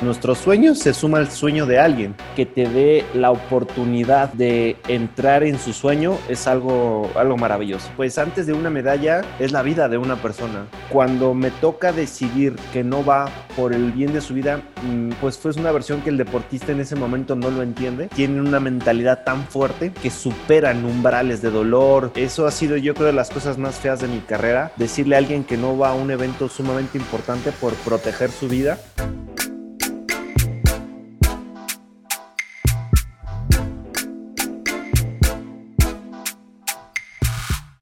Nuestros sueños se suma al sueño de alguien. Que te dé la oportunidad de entrar en su sueño es algo, algo maravilloso. Pues antes de una medalla es la vida de una persona. Cuando me toca decidir que no va por el bien de su vida, mm, pues fue una versión que el deportista en ese momento no lo entiende. Tienen una mentalidad tan fuerte que superan umbrales de dolor. Eso ha sido yo creo de las cosas más feas de mi carrera. Decirle a alguien que no va a un evento sumamente importante por proteger su vida.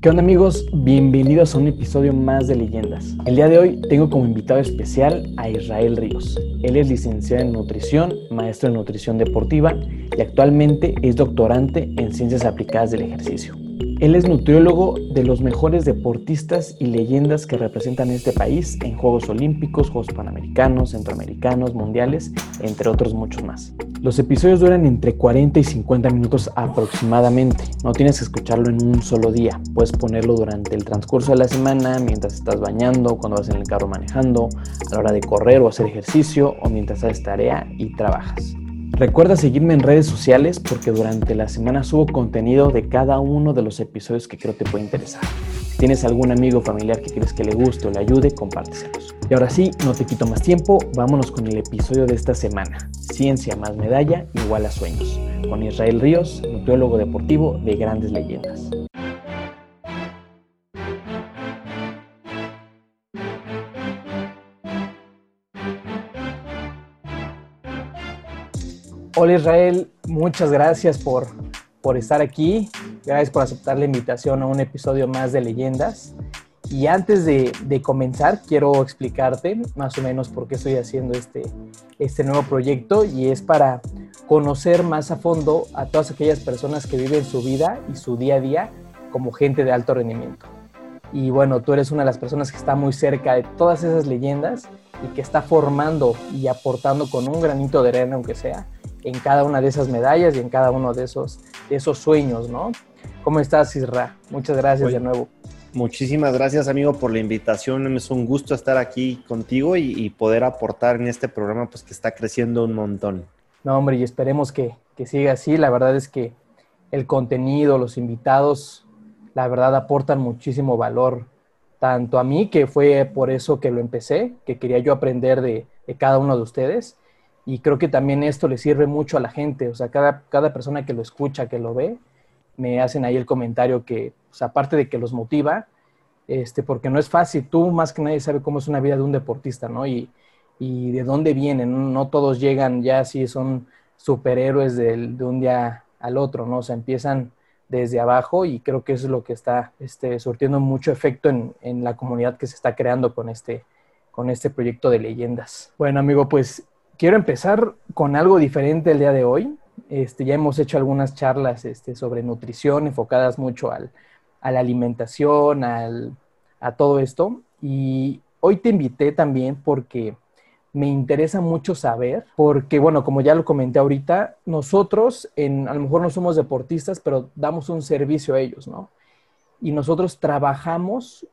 ¿Qué onda amigos? Bienvenidos a un episodio más de Leyendas. El día de hoy tengo como invitado especial a Israel Ríos. Él es licenciado en nutrición, maestro en nutrición deportiva y actualmente es doctorante en ciencias aplicadas del ejercicio. Él es nutriólogo de los mejores deportistas y leyendas que representan este país en Juegos Olímpicos, Juegos Panamericanos, Centroamericanos, Mundiales, entre otros muchos más. Los episodios duran entre 40 y 50 minutos aproximadamente. No tienes que escucharlo en un solo día. Puedes ponerlo durante el transcurso de la semana, mientras estás bañando, cuando vas en el carro manejando, a la hora de correr o hacer ejercicio o mientras haces tarea y trabajas. Recuerda seguirme en redes sociales porque durante la semana subo contenido de cada uno de los episodios que creo te puede interesar. Si tienes algún amigo o familiar que crees que le guste o le ayude, compárteselos. Y ahora sí, no te quito más tiempo, vámonos con el episodio de esta semana. Ciencia más medalla igual a sueños. Con Israel Ríos, nutriólogo deportivo de grandes leyendas. Hola Israel, muchas gracias por, por estar aquí. Gracias por aceptar la invitación a un episodio más de Leyendas. Y antes de, de, comenzar, quiero explicarte más o menos por qué estoy haciendo este, este nuevo proyecto y es para conocer más a fondo a todas aquellas personas que viven su vida y su día a día como gente de alto rendimiento. Y bueno, tú eres una de las personas que está muy cerca de todas esas leyendas y que está formando y aportando con un granito de arena, aunque sea, en cada una de esas medallas y en cada uno de esos, esos sueños, ¿no? ¿Cómo estás, Isra? Muchas gracias de nuevo. Muchísimas gracias, amigo, por la invitación. Es un gusto estar aquí contigo y, poder aportar en este programa, pues que está creciendo un montón. No, hombre, y esperemos que, que siga así. La verdad es que el contenido, los invitados, la verdad aportan muchísimo valor, tanto a mí, que fue por eso que lo empecé, que quería yo aprender de, de cada uno de ustedes, y creo que también esto le sirve mucho a la gente, o sea, cada, cada persona que lo escucha, que lo ve, me hacen ahí el comentario que, aparte de que los motiva, este, porque no es fácil, tú más que nadie sabe cómo es una vida de un deportista, ¿no? Y, y de dónde vienen, no todos llegan ya así, son superhéroes de, de un día al otro, ¿no? O sea, empiezan desde abajo y creo que eso es lo que está este, surtiendo mucho efecto en, en, la comunidad que se está creando con este, con este proyecto de leyendas. Bueno, amigo, pues quiero empezar con algo diferente el día de hoy. Este, ya hemos hecho algunas charlas este, sobre nutrición enfocadas mucho al, a la alimentación, al, a todo esto. Y hoy te invité también porque me interesa mucho saber, porque bueno, como ya lo comenté ahorita, nosotros en, a lo mejor no somos deportistas, pero damos un servicio a ellos, ¿no? Y nosotros trabajamos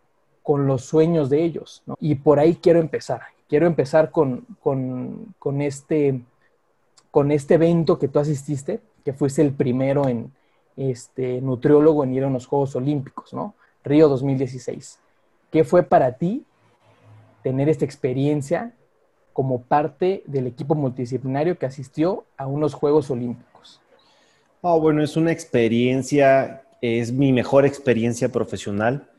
con los sueños de ellos, ¿no? Y por ahí quiero empezar quiero empezar con, con, este, con este evento que tú asististe, que fuiste el primero en este, nutriólogo en ir a los Juegos Olímpicos, ¿no? Río 2016. ¿Qué fue para ti tener esta experiencia como parte del equipo multidisciplinario que asistió a unos Juegos Olímpicos? Oh, bueno, es una experiencia, es mi mejor experiencia profesional.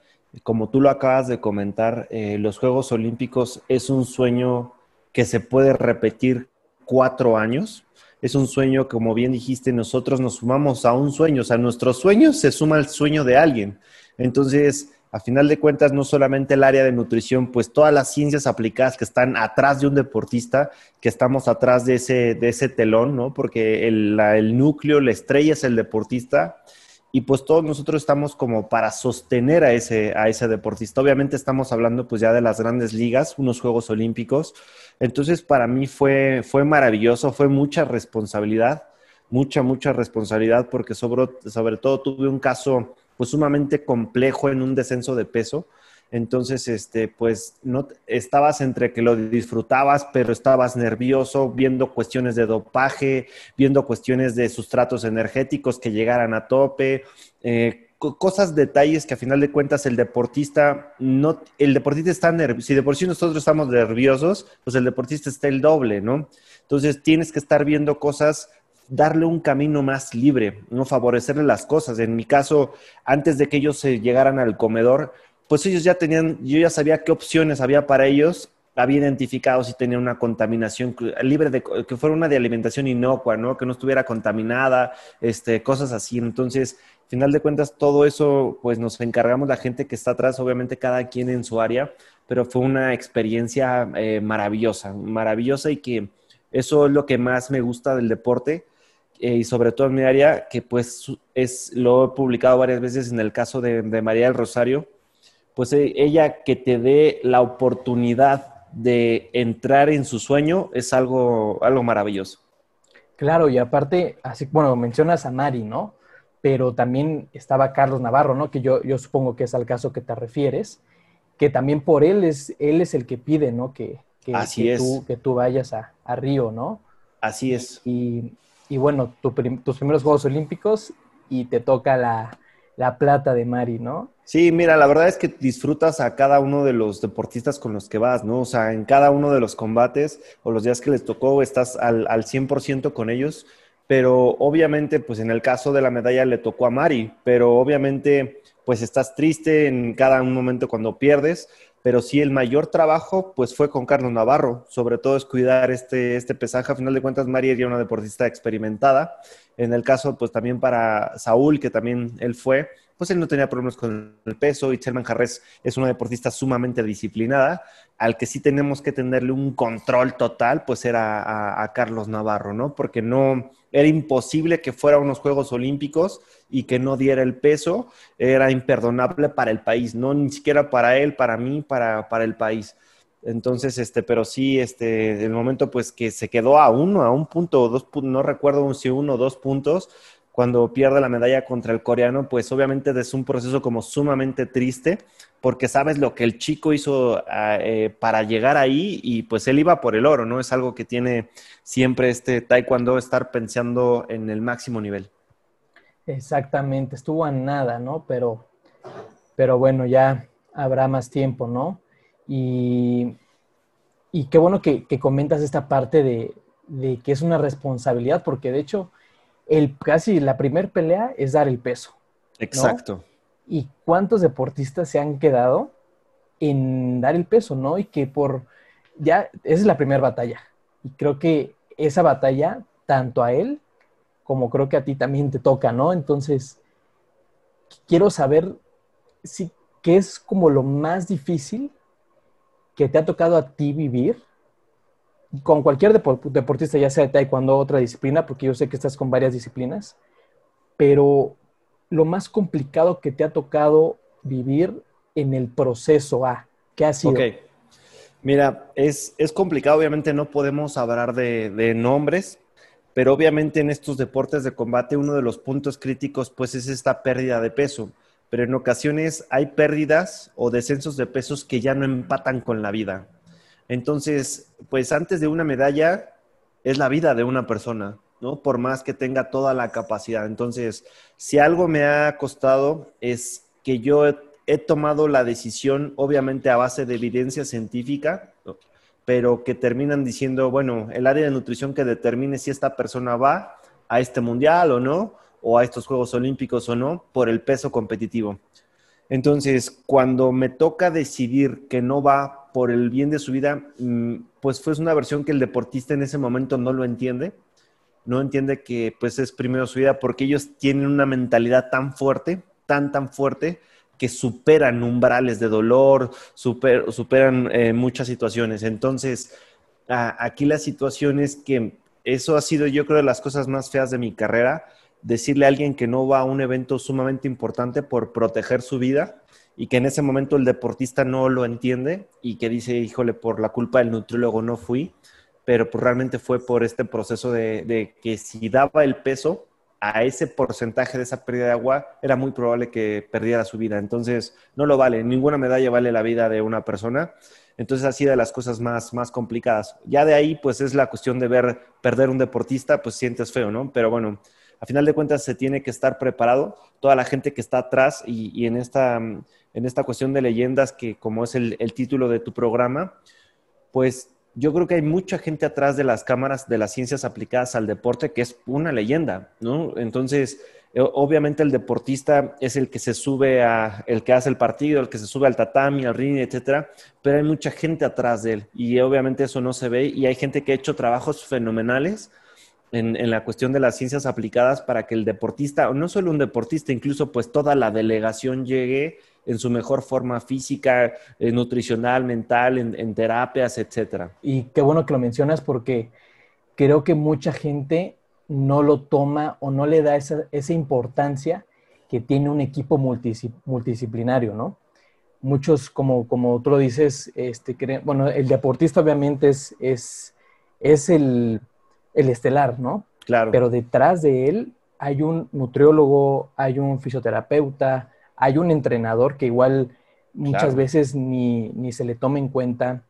Como tú lo acabas de comentar, eh, los Juegos Olímpicos es un sueño que se puede repetir cuatro años. Es un sueño, como bien dijiste, nosotros nos sumamos a un sueño, o sea, nuestro sueño se suma al sueño de alguien. Entonces, a final de cuentas, no solamente el área de nutrición, pues todas las ciencias aplicadas que están atrás de un deportista, que estamos atrás de ese, de ese telón, ¿no? Porque el, el núcleo, la estrella es el deportista y pues todos nosotros estamos como para sostener a ese, a ese deportista. Obviamente estamos hablando pues ya de las grandes ligas, unos Juegos Olímpicos. Entonces para mí fue, fue maravilloso, fue mucha responsabilidad, mucha, mucha responsabilidad porque sobre, sobre todo tuve un caso pues sumamente complejo en un descenso de peso. Entonces, este, pues no estabas entre que lo disfrutabas, pero estabas nervioso viendo cuestiones de dopaje, viendo cuestiones de sustratos energéticos que llegaran a tope, eh, cosas, detalles que a final de cuentas el deportista no, el deportista está nervioso. Si de por sí nosotros estamos nerviosos, pues el deportista está el doble, ¿no? Entonces tienes que estar viendo cosas darle un camino más libre, no favorecerle las cosas. En mi caso, antes de que ellos se llegaran al comedor, pues ellos ya tenían, yo ya sabía qué opciones había para ellos, había identificado si tenía una contaminación libre de, que fuera una de alimentación inocua, ¿no? Que no estuviera contaminada, este, cosas así. Entonces, final de cuentas, todo eso, pues nos encargamos la gente que está atrás, obviamente cada quien en su área, pero fue una experiencia eh, maravillosa, maravillosa y que eso es lo que más me gusta del deporte eh, y sobre todo en mi área, que pues es, lo he publicado varias veces en el caso de, de María del Rosario, pues eh, ella que te dé la oportunidad de entrar en su sueño es algo, algo maravilloso. Claro, y aparte, así, bueno, mencionas a Mari, ¿no? Pero también estaba Carlos Navarro, ¿no? Que yo, yo supongo que es al caso que te refieres, que también por él es, él es el que pide, ¿no? Que, que, Así es. Tú, que tú vayas a, a, Río, ¿no? Así es. Y, y bueno, tu prim, tus primeros Juegos Olímpicos y te toca la, la plata de Mari, ¿no? Sí, mira, la verdad es que disfrutas a cada uno de los deportistas con los que vas, ¿no? O sea, en cada uno de los combates o los días que les tocó estás al, al 100% con ellos, pero obviamente, pues en el caso de la medalla le tocó a Mari, pero obviamente, pues estás triste en cada momento cuando pierdes, pero sí el mayor trabajo, pues fue con Carlos Navarro, sobre todo es cuidar este, este pesaje, a final de cuentas Mari era una deportista experimentada, en el caso, pues también para Saúl, que también él fue, pues él no tenía problemas con el peso. Y Chelman Jarres es una deportista sumamente disciplinada, al que sí tenemos que tenerle un control total, pues era a, Carlos Navarro, ¿no? Porque no, era imposible que fuera unos Juegos Olímpicos y que no diera el peso, era imperdonable para el país, no ni siquiera para él, para mí, para, para el país. Entonces, este, pero sí, este, el momento pues que se quedó a uno, a un punto o dos no recuerdo si uno o dos puntos, cuando pierde la medalla contra el coreano, pues obviamente es un proceso como sumamente triste, porque sabes lo que el chico hizo eh, para llegar ahí y pues él iba por el oro, ¿no? Es algo que tiene siempre este taekwondo estar pensando en el máximo nivel. Exactamente, estuvo a nada, ¿no? Pero, pero bueno, ya habrá más tiempo, ¿no? Y, y qué bueno que, que comentas esta parte de, de, que es una responsabilidad, porque de hecho, el, casi la primer pelea es dar el peso. Exacto. ¿no? ¿Y cuántos deportistas se han quedado en dar el peso, no? Y que por, ya, esa es la primera batalla. Y creo que esa batalla, tanto a él como creo que a ti también te toca, ¿no? Entonces, quiero saber si, qué es como lo más difícil que te ha tocado a ti vivir con cualquier deportista, ya sea de taekwondo o otra disciplina, porque yo sé que estás con varias disciplinas, pero lo más complicado que te ha tocado vivir en el proceso A, ¿qué ha sido? Ok. Mira, es, es complicado, obviamente no podemos hablar de, de, nombres, pero obviamente en estos deportes de combate uno de los puntos críticos pues es esta pérdida de peso, pero en ocasiones hay pérdidas o descensos de pesos que ya no empatan con la vida. Entonces, pues antes de una medalla es la vida de una persona, ¿no? Por más que tenga toda la capacidad. Entonces, si algo me ha costado es que yo he, tomado la decisión, obviamente a base de evidencia científica, pero que terminan diciendo, bueno, el área de nutrición que determine si esta persona va a este mundial o no, o a estos Juegos Olímpicos o no, por el peso competitivo. Entonces, cuando me toca decidir que no va por el bien de su vida, pues fue una versión que el deportista en ese momento no lo entiende, no entiende que pues es primero su vida porque ellos tienen una mentalidad tan fuerte, tan, tan fuerte, que superan umbrales de dolor, super, superan eh, muchas situaciones. Entonces, aquí la situación es que eso ha sido yo creo de las cosas más feas de mi carrera, decirle a alguien que no va a un evento sumamente importante por proteger su vida y que en ese momento el deportista no lo entiende y que dice, híjole, por la culpa del nutriólogo no fui, pero pues realmente fue por este proceso de, que si daba el peso, a ese porcentaje de esa pérdida de agua, era muy probable que perdiera su vida. Entonces, no lo vale. Ninguna medalla vale la vida de una persona. Entonces, así de las cosas más, más complicadas. Ya de ahí, pues es la cuestión de ver perder un deportista, pues sientes feo, ¿no? Pero bueno, a final de cuentas se tiene que estar preparado. Toda la gente que está atrás y, en, esta, en esta cuestión de leyendas, que como es el, el título de tu programa, pues yo creo que hay mucha gente atrás de las cámaras de las ciencias aplicadas al deporte que es una leyenda, ¿no? Entonces, eh, obviamente el deportista es el que se sube a, el que hace el partido, el que se sube al tatami, al ring, etcétera, pero hay mucha gente atrás de él y obviamente eso no se ve y hay gente que ha hecho trabajos fenomenales en, en, la cuestión de las ciencias aplicadas para que el deportista, o no solo un deportista, incluso pues toda la delegación llegue en su mejor forma física, eh, nutricional, mental, en, terapias, etcétera. Y qué bueno que lo mencionas porque creo que mucha gente no lo toma o no le da esa, importancia que tiene un equipo multidisciplinario, ¿no? Muchos, como, como tú lo dices, este, bueno, el deportista obviamente es, es, es el, el estelar, ¿no? Claro. Pero detrás de él hay un nutriólogo, hay un fisioterapeuta, hay un entrenador que igual muchas veces ni, se le toma en cuenta.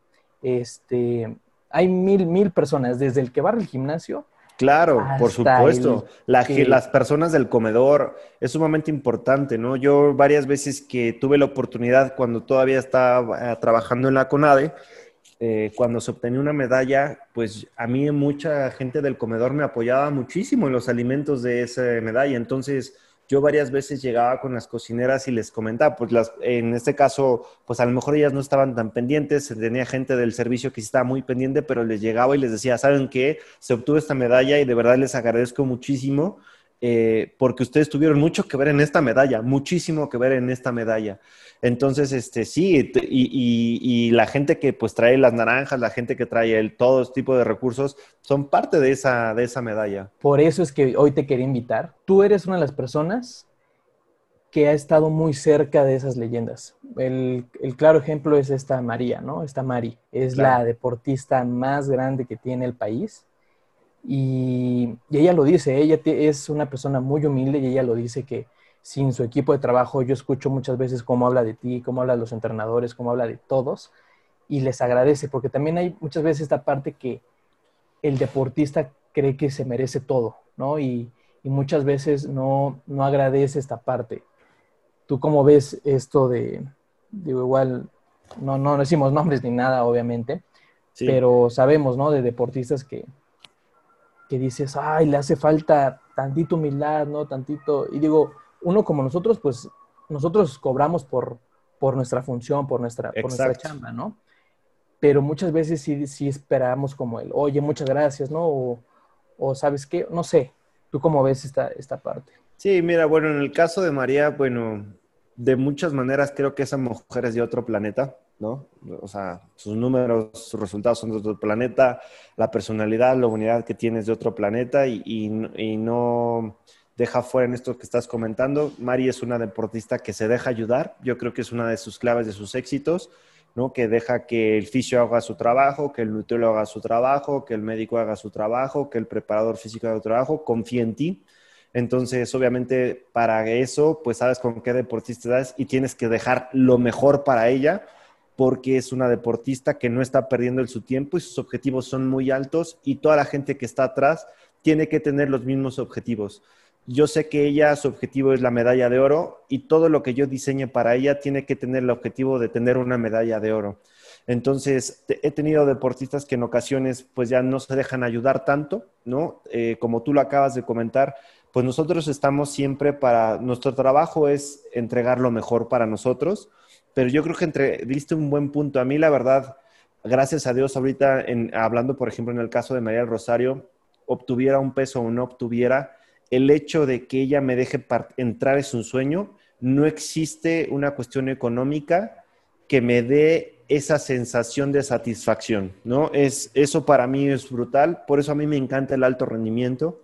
Este, hay mil, mil personas, desde el que va al gimnasio. Claro, por supuesto. Las personas del comedor es sumamente importante, ¿no? Yo varias veces que tuve la oportunidad cuando todavía estaba eh, trabajando en la CONADE, eh, cuando se obtenía una medalla, pues a mí mucha gente del comedor me apoyaba muchísimo en los alimentos de esa medalla. Entonces, yo varias veces llegaba con las cocineras y les comentaba, pues las, en este caso, pues a lo mejor ellas no estaban tan pendientes, tenía gente del servicio que estaba muy pendiente, pero les llegaba y les decía, ¿saben qué? Se obtuvo esta medalla y de verdad les agradezco muchísimo eh, porque ustedes tuvieron mucho que ver en esta medalla, muchísimo que ver en esta medalla. Entonces, este, sí, y, la gente que pues trae las naranjas, la gente que trae el, todo este tipo de recursos, son parte de esa, de esa medalla. Por eso es que hoy te quería invitar. Tú eres una de las personas que ha estado muy cerca de esas leyendas. El, claro ejemplo es esta María, ¿no? Esta Mari. Es la deportista más grande que tiene el país. Y, y, ella lo dice, ella es una persona muy humilde y ella lo dice que sin su equipo de trabajo, yo escucho muchas veces cómo habla de ti, cómo habla de los entrenadores, cómo habla de todos, y les agradece, porque también hay muchas veces esta parte que el deportista cree que se merece todo, ¿no? Y, muchas veces no, no agradece esta parte. ¿Tú cómo ves esto de, digo, igual, no, no decimos nombres ni nada, obviamente, pero sabemos, ¿no? De deportistas que, que dices, ay, le hace falta tantito humildad, ¿no? Tantito, y digo, uno como nosotros, pues nosotros cobramos por, por nuestra función, por nuestra, por nuestra chamba, ¿no? Pero muchas veces sí, sí esperamos como el, oye, muchas gracias, ¿no? O, sabes qué, no sé, ¿tú cómo ves esta, esta parte? Sí, mira, bueno, en el caso de María, bueno, de muchas maneras creo que esa mujer es de otro planeta, ¿no? O sea, sus números, sus resultados son de otro planeta, la personalidad, la unidad que tiene es de otro planeta y, y no deja fuera en esto que estás comentando. Mari es una deportista que se deja ayudar. Yo creo que es una de sus claves de sus éxitos, ¿no? Que deja que el fisio haga su trabajo, que el nutriólogo haga su trabajo, que el médico haga su trabajo, que el preparador físico haga su trabajo, confía en ti. Entonces, obviamente, para eso, pues sabes con qué deportista estás y tienes que dejar lo mejor para ella porque es una deportista que no está perdiendo su tiempo y sus objetivos son muy altos y toda la gente que está atrás tiene que tener los mismos objetivos yo sé que ella, su objetivo es la medalla de oro y todo lo que yo diseñe para ella tiene que tener el objetivo de tener una medalla de oro. Entonces, he tenido deportistas que en ocasiones pues ya no se dejan ayudar tanto, ¿no? Eh, como tú lo acabas de comentar, pues nosotros estamos siempre para, nuestro trabajo es entregar lo mejor para nosotros, pero yo creo que entre, diste un buen punto. A mí, la verdad, gracias a Dios, ahorita en, hablando, por ejemplo, en el caso de María del Rosario, obtuviera un peso o no obtuviera, el hecho de que ella me deje entrar es un sueño. No existe una cuestión económica que me dé esa sensación de satisfacción, ¿no? Es, eso para mí es brutal, por eso a mí me encanta el alto rendimiento,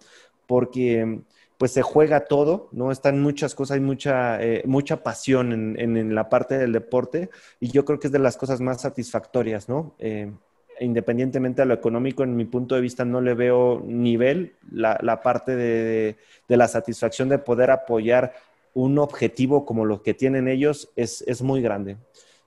porque pues se juega todo, ¿no? Están muchas cosas, hay mucha, eh, mucha pasión en, la parte del deporte y yo creo que es de las cosas más satisfactorias, ¿no? Eh, independientemente de lo económico, en mi punto de vista no le veo nivel, la, parte de, la satisfacción de poder apoyar un objetivo como los que tienen ellos es, es muy grande.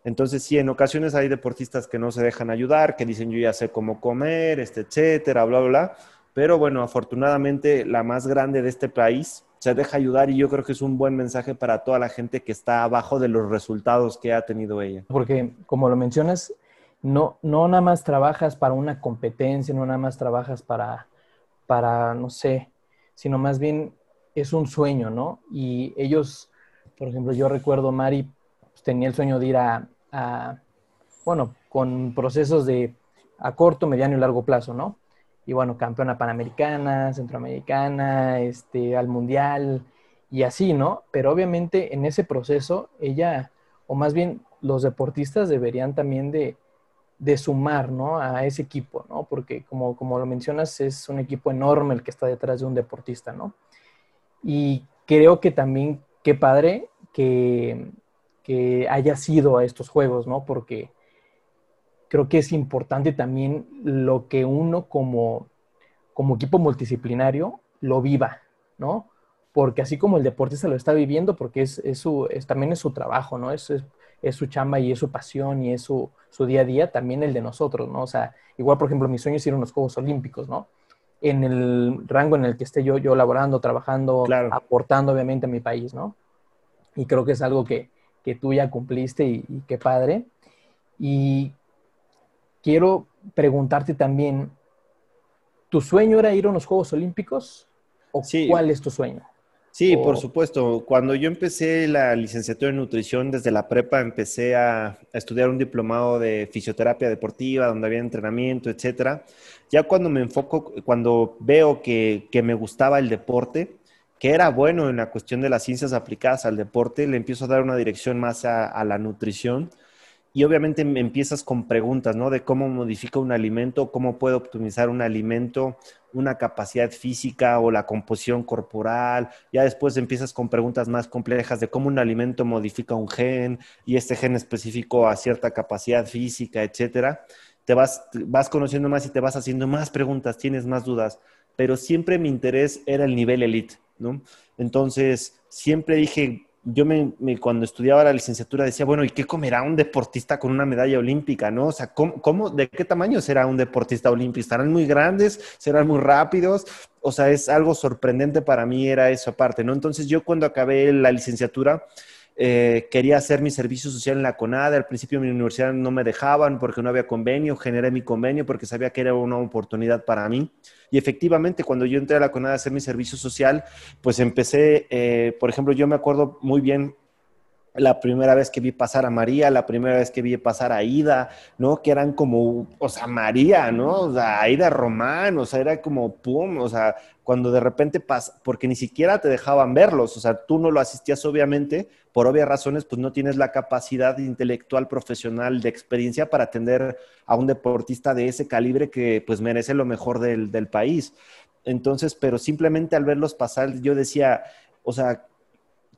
Entonces, sí, en ocasiones hay deportistas que no se dejan ayudar, que dicen yo ya sé cómo comer, este, etcétera, bla, bla, bla. Pero bueno, afortunadamente la más grande de este país se deja ayudar y yo creo que es un buen mensaje para toda la gente que está abajo de los resultados que ha tenido ella. Porque, como lo mencionas, no, no nada más trabajas para una competencia, no nada más trabajas para, para, no sé, sino más bien es un sueño, ¿no? Y ellos, por ejemplo, yo recuerdo, Mari pues, tenía el sueño de ir a, a, bueno, con procesos de a corto, mediano y largo plazo, ¿no? Y bueno, campeona panamericana, centroamericana, este, al mundial y así, ¿no? Pero obviamente en ese proceso ella, o más bien los deportistas deberían también de, de sumar, ¿no? A ese equipo, ¿no? Porque como, como lo mencionas, es un equipo enorme el que está detrás de un deportista, ¿no? Y creo que también, qué padre que, que haya sido a estos juegos, ¿no? Porque creo que es importante también lo que uno como, como equipo multidisciplinario lo viva, ¿no? Porque así como el deportista lo está viviendo, porque es, su, también es su trabajo, ¿no? Es, es, su chamba y es su pasión y es su, día a día, también el de nosotros, ¿no? O sea, igual, por ejemplo, mi sueño es ir a unos Juegos Olímpicos, ¿no? En el rango en el que esté yo, yo laborando, trabajando, aportando obviamente a mi país, ¿no? Y creo que es algo que, tú ya cumpliste y, y qué padre. Y quiero preguntarte también, ¿tu sueño era ir a unos Juegos Olímpicos? ¿O cuál es tu sueño? Sí, por supuesto. Cuando yo empecé la licenciatura en nutrición, desde la prepa empecé a, estudiar un diplomado de fisioterapia deportiva, donde había entrenamiento, etcétera. Ya cuando me enfoco, cuando veo que, me gustaba el deporte, que era bueno en la cuestión de las ciencias aplicadas al deporte, le empiezo a dar una dirección más a la nutrición y obviamente empiezas con preguntas, ¿no? De cómo modifica un alimento, cómo puede optimizar un alimento, una capacidad física o la composición corporal. Ya después empiezas con preguntas más complejas de cómo un alimento modifica un gen y este gen específico a cierta capacidad física, etcétera. Te vas, vas conociendo más y te vas haciendo más preguntas, tienes más dudas, pero siempre mi interés era el nivel elite, ¿no? Entonces, siempre dije, yo me, cuando estudiaba la licenciatura decía, bueno, ¿y qué comerá un deportista con una medalla olímpica, no? O sea, ¿cómo, de qué tamaño será un deportista olímpico? ¿Estarán muy grandes? ¿Serán muy rápidos? O sea, es algo sorprendente para mí, era eso aparte, ¿no? Entonces yo cuando acabé la licenciatura, eh, quería hacer mi servicio social en la CONADE. Al principio mi universidad no me dejaban porque no había convenio. Generé mi convenio porque sabía que era una oportunidad para mí. Y efectivamente, cuando yo entré a la CONADE a hacer mi servicio social, pues empecé, eh, por ejemplo, yo me acuerdo muy bien la primera vez que vi pasar a María, la primera vez que vi pasar a Ida, ¿no? Que eran como, o sea, María, ¿no? O sea, Aida Román, o sea, era como, pum, o sea, cuando de repente pasa, porque ni siquiera te dejaban verlos, o sea, tú no lo asistías obviamente, por obvias razones, pues no tienes la capacidad intelectual, profesional, de experiencia para atender a un deportista de ese calibre que pues merece lo mejor del, del país. Entonces, pero simplemente al verlos pasar, yo decía, o sea,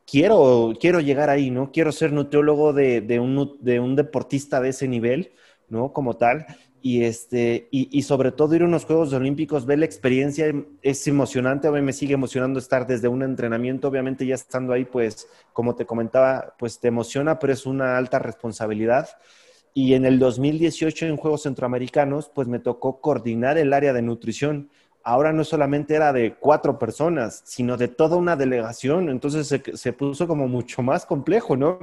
quiero, quiero llegar ahí, ¿no? Quiero ser nutriólogo de, de, un, de un deportista de ese nivel, ¿no? Como tal. Y, este, y, y, sobre todo ir a unos Juegos Olímpicos, ver la experiencia es emocionante. A mí me sigue emocionando estar desde un entrenamiento. Obviamente ya estando ahí, pues, como te comentaba, pues te emociona, pero es una alta responsabilidad. Y en el 2018 en Juegos Centroamericanos, pues me tocó coordinar el área de nutrición ahora no solamente era de cuatro personas, sino de toda una delegación. Entonces se, puso como mucho más complejo, ¿no?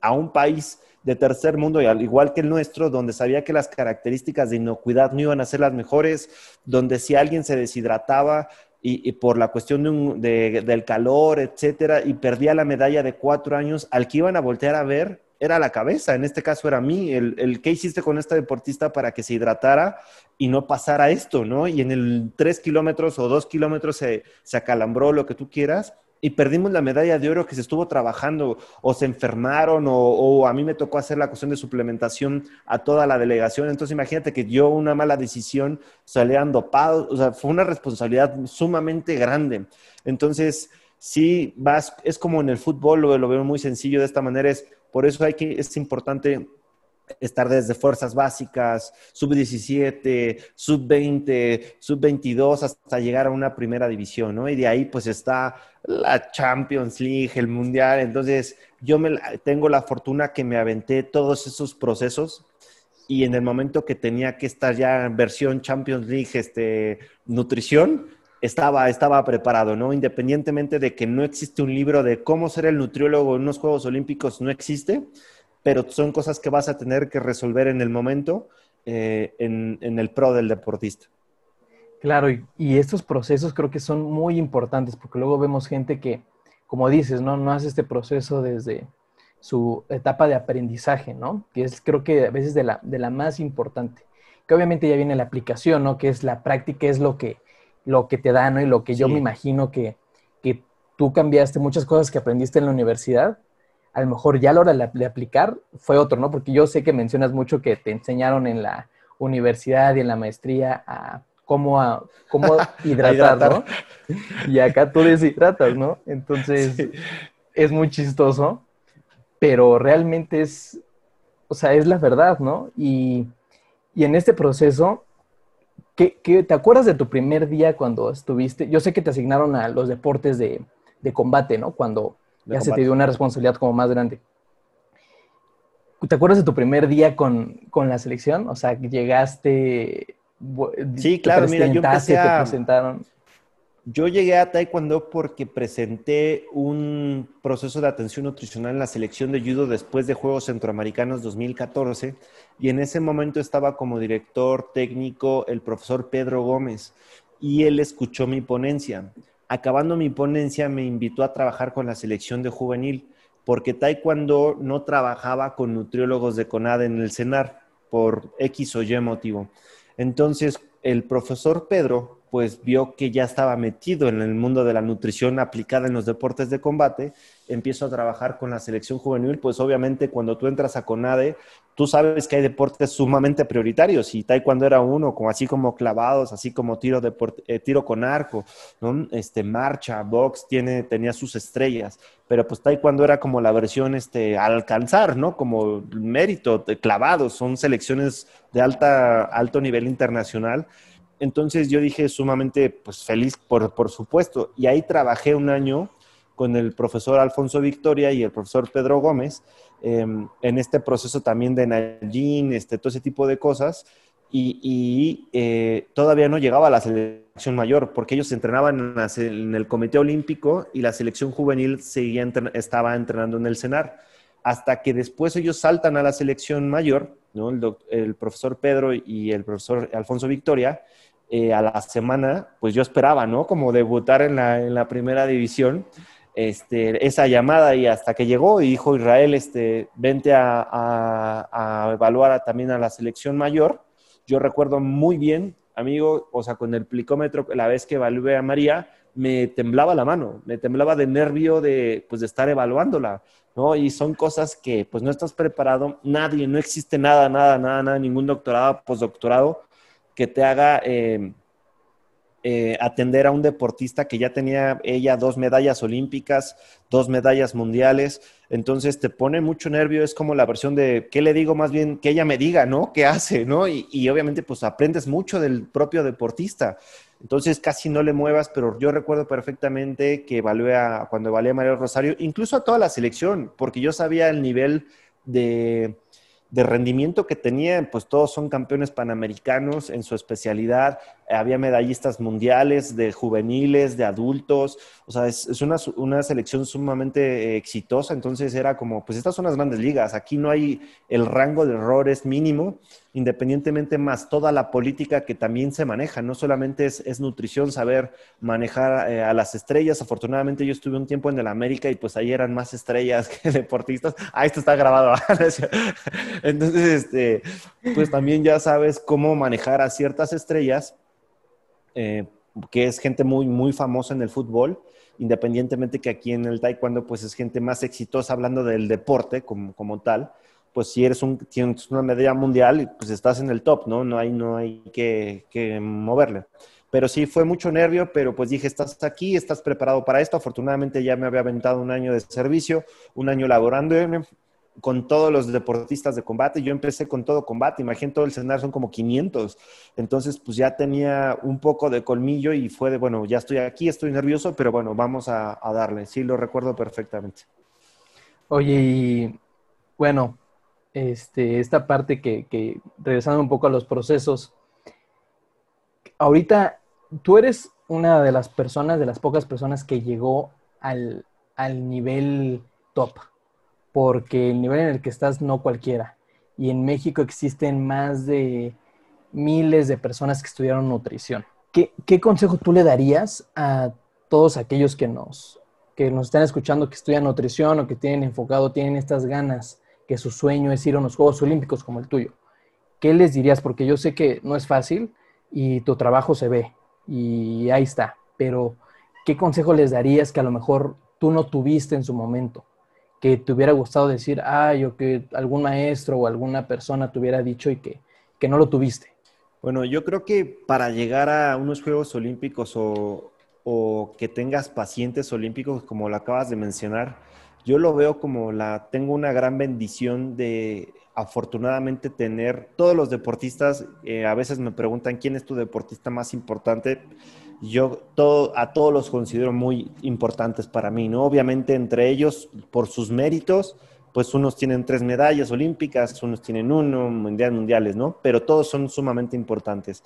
A un país de tercer mundo, y al igual que el nuestro, donde sabía que las características de inocuidad no iban a ser las mejores, donde si alguien se deshidrataba y, por la cuestión del calor, etcétera, y perdía la medalla de cuatro años, al que iban a voltear a ver era la cabeza, en este caso era mí, el, el qué hiciste con este deportista para que se hidratara y no pasara esto, ¿no? Y en el tres kilómetros o dos kilómetros se, se acalambró lo que tú quieras y perdimos la medalla de oro que se estuvo trabajando o se enfermaron o, a mí me tocó hacer la cuestión de suplementación a toda la delegación. Entonces imagínate que yo una mala decisión salían dopados, o sea, fue una responsabilidad sumamente grande. Entonces, sí, vas, es como en el fútbol, lo, lo veo muy sencillo de esta manera, es por eso hay que, es importante estar desde fuerzas básicas, sub-17, sub-20, sub-22, hasta llegar a una primera división, ¿no? Y de ahí pues está la Champions League, el Mundial. Entonces yo me, tengo la fortuna que me aventé todos esos procesos y en el momento que tenía que estar ya en versión Champions League, este, nutrición, estaba, estaba preparado, ¿no? Independientemente de que no existe un libro de cómo ser el nutriólogo en unos Juegos Olímpicos, no existe pero son cosas que vas a tener que resolver en el momento eh, en, el pro del deportista. Claro, y, estos procesos creo que son muy importantes porque luego vemos gente que, como dices, ¿no? no hace este proceso desde su etapa de aprendizaje, ¿no? Que es creo que a veces de la, de la más importante. Que obviamente ya viene la aplicación, ¿no? Que es la práctica, es lo que, lo que te da, ¿no? Y lo que yo me imagino que, que tú cambiaste muchas cosas que aprendiste en la universidad a lo mejor ya a la hora de, aplicar fue otro, ¿no? Porque yo sé que mencionas mucho que te enseñaron en la universidad y en la maestría a cómo, a, cómo hidratar, ¿no? Y acá tú deshidratas, ¿no? Entonces, es muy chistoso, pero realmente es, o sea, es la verdad, ¿no? Y, en este proceso, ¿qué, te acuerdas de tu primer día cuando estuviste? Yo sé que te asignaron a los deportes de, de combate, ¿no? Cuando ya se te dio una responsabilidad como más grande. ¿Te acuerdas de tu primer día con, la selección? O sea, llegaste... Sí, claro, mira, yo empecé a... presentaron. Yo llegué a Taekwondo porque presenté un proceso de atención nutricional en la selección de judo después de Juegos Centroamericanos 2014 y en ese momento estaba como director técnico el profesor Pedro Gómez y él escuchó mi ponencia acabando mi ponencia, me invitó a trabajar con la selección de juvenil, porque Taekwondo no trabajaba con nutriólogos de CONADE en el CENAR por X o Y motivo. Entonces, el profesor Pedro, pues vio que ya estaba metido en el mundo de la nutrición aplicada en los deportes de combate empiezo a trabajar con la selección juvenil, pues obviamente cuando tú entras a CONADE, tú sabes que hay deportes sumamente prioritarios y taekwondo era uno, como así como clavados, así como tiro, de, eh, tiro con arco, este, marcha, box, tiene, tenía sus estrellas, pero pues taekwondo era como la versión este, alcanzar, ¿no? Como mérito, de clavados, son selecciones de alta, alto nivel internacional. Entonces yo dije sumamente pues feliz, por, por supuesto, y ahí trabajé un año con el profesor Alfonso Victoria y el profesor Pedro Gómez em, en este proceso también de Nayín, este, todo ese tipo de cosas. Y, eh, todavía no llegaba a la selección mayor, porque ellos entrenaban en, el Comité Olímpico y la selección juvenil seguía estaba entrenando en el CENAR. Hasta que después ellos saltan a la selección mayor, ¿no? el, profesor Pedro y el profesor Alfonso Victoria, eh, a la semana, pues yo esperaba, ¿no? Como debutar en la, en la primera división este, esa llamada y hasta que llegó y dijo Israel, este, vente a, evaluar también a la selección mayor. Yo recuerdo muy bien, amigo, o sea, con el plicómetro, la vez que evalué a María, me temblaba la mano, me temblaba de nervio de, pues, de estar evaluándola, ¿no? Y son cosas que, pues, no estás preparado, nadie, no existe nada, nada, nada, nada, ningún doctorado, postdoctorado que te haga... Eh, eh, atender a un deportista que ya tenía ella dos medallas olímpicas, dos medallas mundiales, entonces te pone mucho nervio, es como la versión de, ¿qué le digo? Más bien, que ella me diga, ¿no? ¿Qué hace? ¿No? Y, obviamente pues aprendes mucho del propio deportista, entonces casi no le muevas, pero yo recuerdo perfectamente que evalué a, cuando evalué a Mario Rosario, incluso a toda la selección, porque yo sabía el nivel de rendimiento que tenían, pues todos son campeones panamericanos en su especialidad, había medallistas mundiales de juveniles, de adultos, o sea, es, una, una, selección sumamente exitosa, entonces era como, pues estas son las grandes ligas, aquí no hay el rango de errores mínimo, independientemente más toda la política que también se maneja, no solamente es, nutrición, saber manejar eh, a las estrellas, afortunadamente yo estuve un tiempo en el América y pues ahí eran más estrellas que deportistas, ah, esto está grabado, entonces, este, pues también ya sabes cómo manejar a ciertas estrellas, eh, que es gente muy, muy famosa en el fútbol, independientemente que aquí en el taekwondo pues es gente más exitosa hablando del deporte como, como tal, pues si eres un, tienes una medalla mundial, pues estás en el top, ¿no? No hay, no hay que, moverle. Pero sí fue mucho nervio, pero pues dije, estás aquí, estás preparado para esto. Afortunadamente ya me había aventado un año de servicio, un año laborando con todos los deportistas de combate. Yo empecé con todo combate, imagínate todo el cenar son como 500. Entonces, pues ya tenía un poco de colmillo y fue de, bueno, ya estoy aquí, estoy nervioso, pero bueno, vamos a, darle. Sí, lo recuerdo perfectamente. Oye, y bueno, este, esta parte que, que, regresando un poco a los procesos, ahorita tú eres una de las personas, de las pocas personas que llegó al, al nivel top porque el nivel en el que estás no cualquiera. Y en México existen más de miles de personas que estudiaron nutrición. ¿Qué, consejo tú le darías a todos aquellos que nos, que nos están escuchando, que estudian nutrición o que tienen enfocado, tienen estas ganas, que su sueño es ir a unos Juegos Olímpicos como el tuyo? ¿Qué les dirías? Porque yo sé que no es fácil y tu trabajo se ve y ahí está, pero ¿qué consejo les darías que a lo mejor tú no tuviste en su momento? que te hubiera gustado decir, ay, o que algún maestro o alguna persona te hubiera dicho y que, que no lo tuviste? Bueno, yo creo que para llegar a unos Juegos Olímpicos o, o que tengas pacientes olímpicos, como lo acabas de mencionar, yo lo veo como la, tengo una gran bendición de afortunadamente tener todos los deportistas, eh, a veces me preguntan quién es tu deportista más importante yo todo, a todos los considero muy importantes para mí, ¿no? Obviamente entre ellos, por sus méritos, pues unos tienen tres medallas olímpicas, unos tienen uno, mundiales, mundiales, ¿no? Pero todos son sumamente importantes.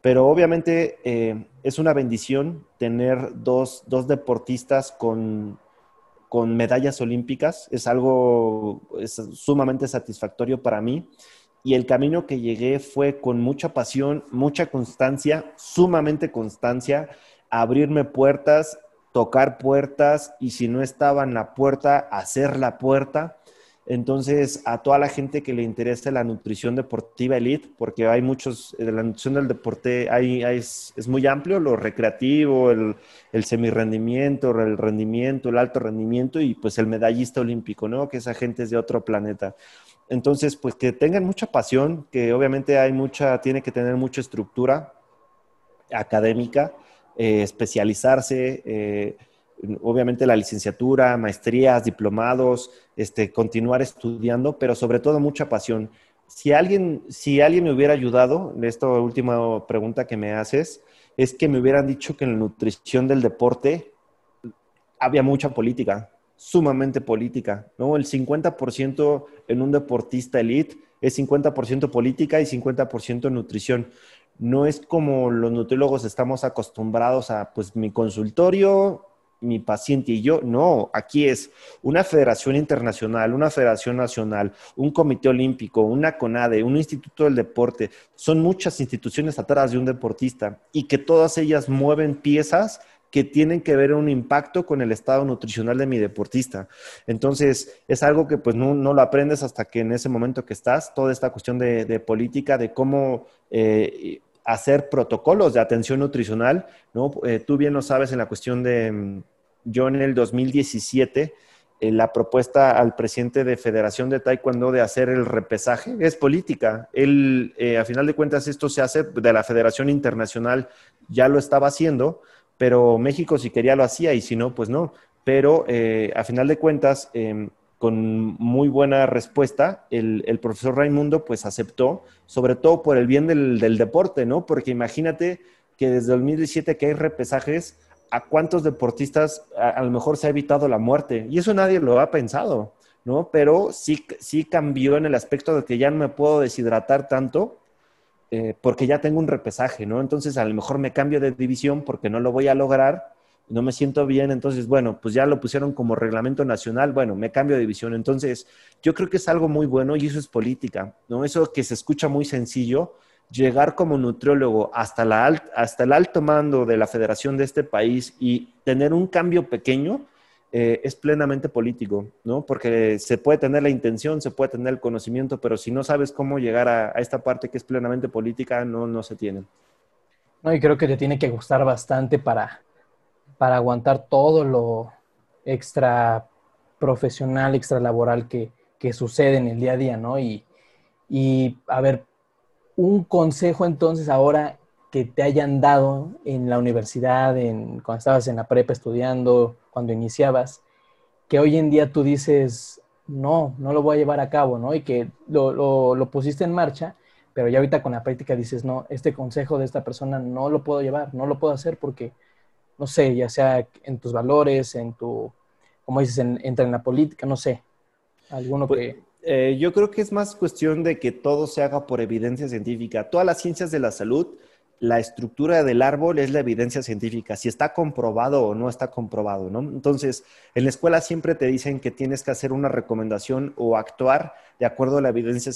Pero obviamente eh, es una bendición tener dos, dos deportistas con, con medallas olímpicas. Es algo sumamente satisfactorio para mí y el camino que llegué fue con mucha pasión, mucha constancia, sumamente constancia, abrirme puertas, tocar puertas y si no estaba en la puerta, hacer la puerta. Entonces, a toda la gente que le interesa la nutrición deportiva elite, porque hay muchos, la nutrición del deporte es, muy amplio, lo recreativo, el, el semirrendimiento, el rendimiento, el alto rendimiento y pues el medallista olímpico, ¿no? Que esa gente es de otro planeta. Entonces, pues que tengan mucha pasión, que obviamente hay mucha, tiene que tener mucha estructura académica, eh, especializarse, eh, obviamente la licenciatura, maestrías, diplomados, este, continuar estudiando, pero sobre todo mucha pasión. Si alguien, si alguien me hubiera ayudado, esta última pregunta que me haces, es que me hubieran dicho que en la nutrición del deporte había mucha política sumamente política, ¿no? El 50% en un deportista elite es 50% política y 50% nutrición. No es como los nutriólogos estamos acostumbrados a, pues, mi consultorio, mi paciente y yo. No, aquí es una federación internacional, una federación nacional, un comité olímpico, una CONADE, un instituto del deporte. Son muchas instituciones atrás de un deportista y que todas ellas mueven piezas que tienen que ver un impacto con el estado nutricional de mi deportista. Entonces, es algo que pues no, lo aprendes hasta que en ese momento que estás, toda esta cuestión de, política, de cómo eh, hacer protocolos de atención nutricional, ¿no? Eh, tú bien lo sabes en la cuestión de, mm, yo en el 2017, eh, la propuesta al presidente de Federación de Taekwondo de hacer el repesaje es política. Él, a final de cuentas, esto se hace de la Federación Internacional, ya lo estaba haciendo, pero México si quería lo hacía y si no, pues no. Pero eh, a final de cuentas, em, con muy buena respuesta, el, profesor Raimundo pues aceptó, sobre todo por el bien del, deporte, ¿no? Porque imagínate que desde 2017 que hay repesajes, ¿a cuántos deportistas a, lo mejor se ha evitado la muerte? Y eso nadie lo ha pensado, ¿no? Pero sí, sí cambió en el aspecto de que ya no me puedo deshidratar tanto eh, porque ya tengo un repesaje, ¿no? Entonces a lo mejor me cambio de división porque no lo voy a lograr, no me siento bien, entonces, bueno, pues ya lo pusieron como reglamento nacional, bueno, me cambio de división. Entonces, yo creo que es algo muy bueno y eso es política, ¿no? Eso que se escucha muy sencillo, llegar como nutriólogo hasta, el alto mando de la federación de este país y tener un cambio pequeño, eh, es plenamente político, ¿no? Porque se puede tener la intención, se puede tener el conocimiento, pero si no sabes cómo llegar a, esta parte que es plenamente política, no, no se tiene. No, y creo que te tiene que gustar bastante para, para aguantar todo lo extra profesional, extra laboral que, que sucede en el día a día, ¿no? Y, y, a ver, un consejo entonces ahora que te hayan dado en la universidad, en, cuando estabas en la prepa estudiando, cuando iniciabas, que hoy en día tú dices, no, no lo voy a llevar a cabo, ¿no? Y que lo, lo, pusiste en marcha, pero ya ahorita con la práctica dices, no, este consejo de esta persona no lo puedo llevar, no lo puedo hacer porque, no sé, ya sea en tus valores, en tu, como dices, en, entra en la política, no sé, alguno pues, que... Eh, yo creo que es más cuestión de que todo se haga por evidencia científica. Todas las ciencias de la salud la estructura del árbol es la evidencia científica, si está comprobado o no está comprobado, ¿no? Entonces, en la escuela siempre te dicen que tienes que hacer una recomendación o actuar de acuerdo a la evidencia,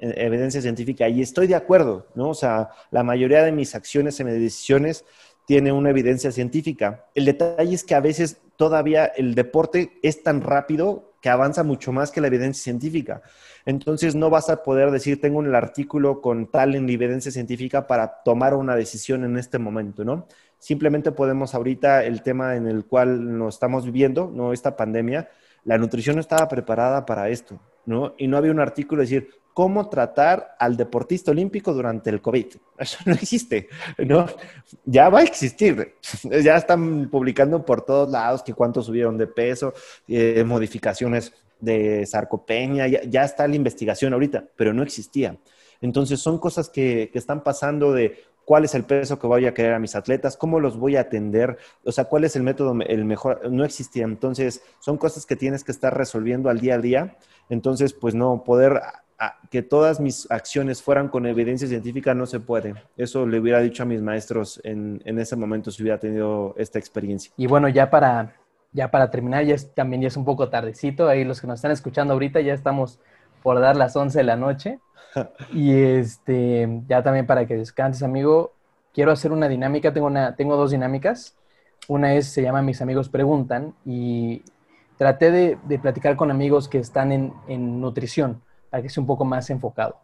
evidencia científica, y estoy de acuerdo, ¿no? O sea, la mayoría de mis acciones y mis decisiones tiene una evidencia científica. El detalle es que a veces todavía el deporte es tan rápido que avanza mucho más que la evidencia científica. Entonces no vas a poder decir, tengo un artículo con tal en evidencia científica para tomar una decisión en este momento, ¿no? Simplemente podemos ahorita el tema en el cual nos estamos viviendo, ¿no? Esta pandemia, la nutrición no estaba preparada para esto, ¿no? Y no había un artículo decir, cómo tratar al deportista olímpico durante el COVID. Eso no existe, ¿no? Ya va a existir. Ya están publicando por todos lados que cuánto subieron de peso, eh, modificaciones de sarcopenia, ya, está la investigación ahorita, pero no existía. Entonces son cosas que, que están pasando de cuál es el peso que voy a querer a mis atletas, cómo los voy a atender, o sea, cuál es el método el mejor, no existía. Entonces, son cosas que tienes que estar resolviendo al día a día. Entonces, pues no, poder que todas mis acciones fueran con evidencia científica no se puede. Eso le hubiera dicho a mis maestros en, en ese momento si hubiera tenido esta experiencia. Y bueno, ya para, ya para terminar, ya es, también ya es un poco tardecito, ahí los que nos están escuchando ahorita ya estamos por dar las 11 de la noche. y este, ya también para que descanses, amigo, quiero hacer una dinámica, tengo, una, tengo dos dinámicas. Una es, se llama Mis amigos preguntan y traté de, de platicar con amigos que están en, en, nutrición para que sea un poco más enfocado.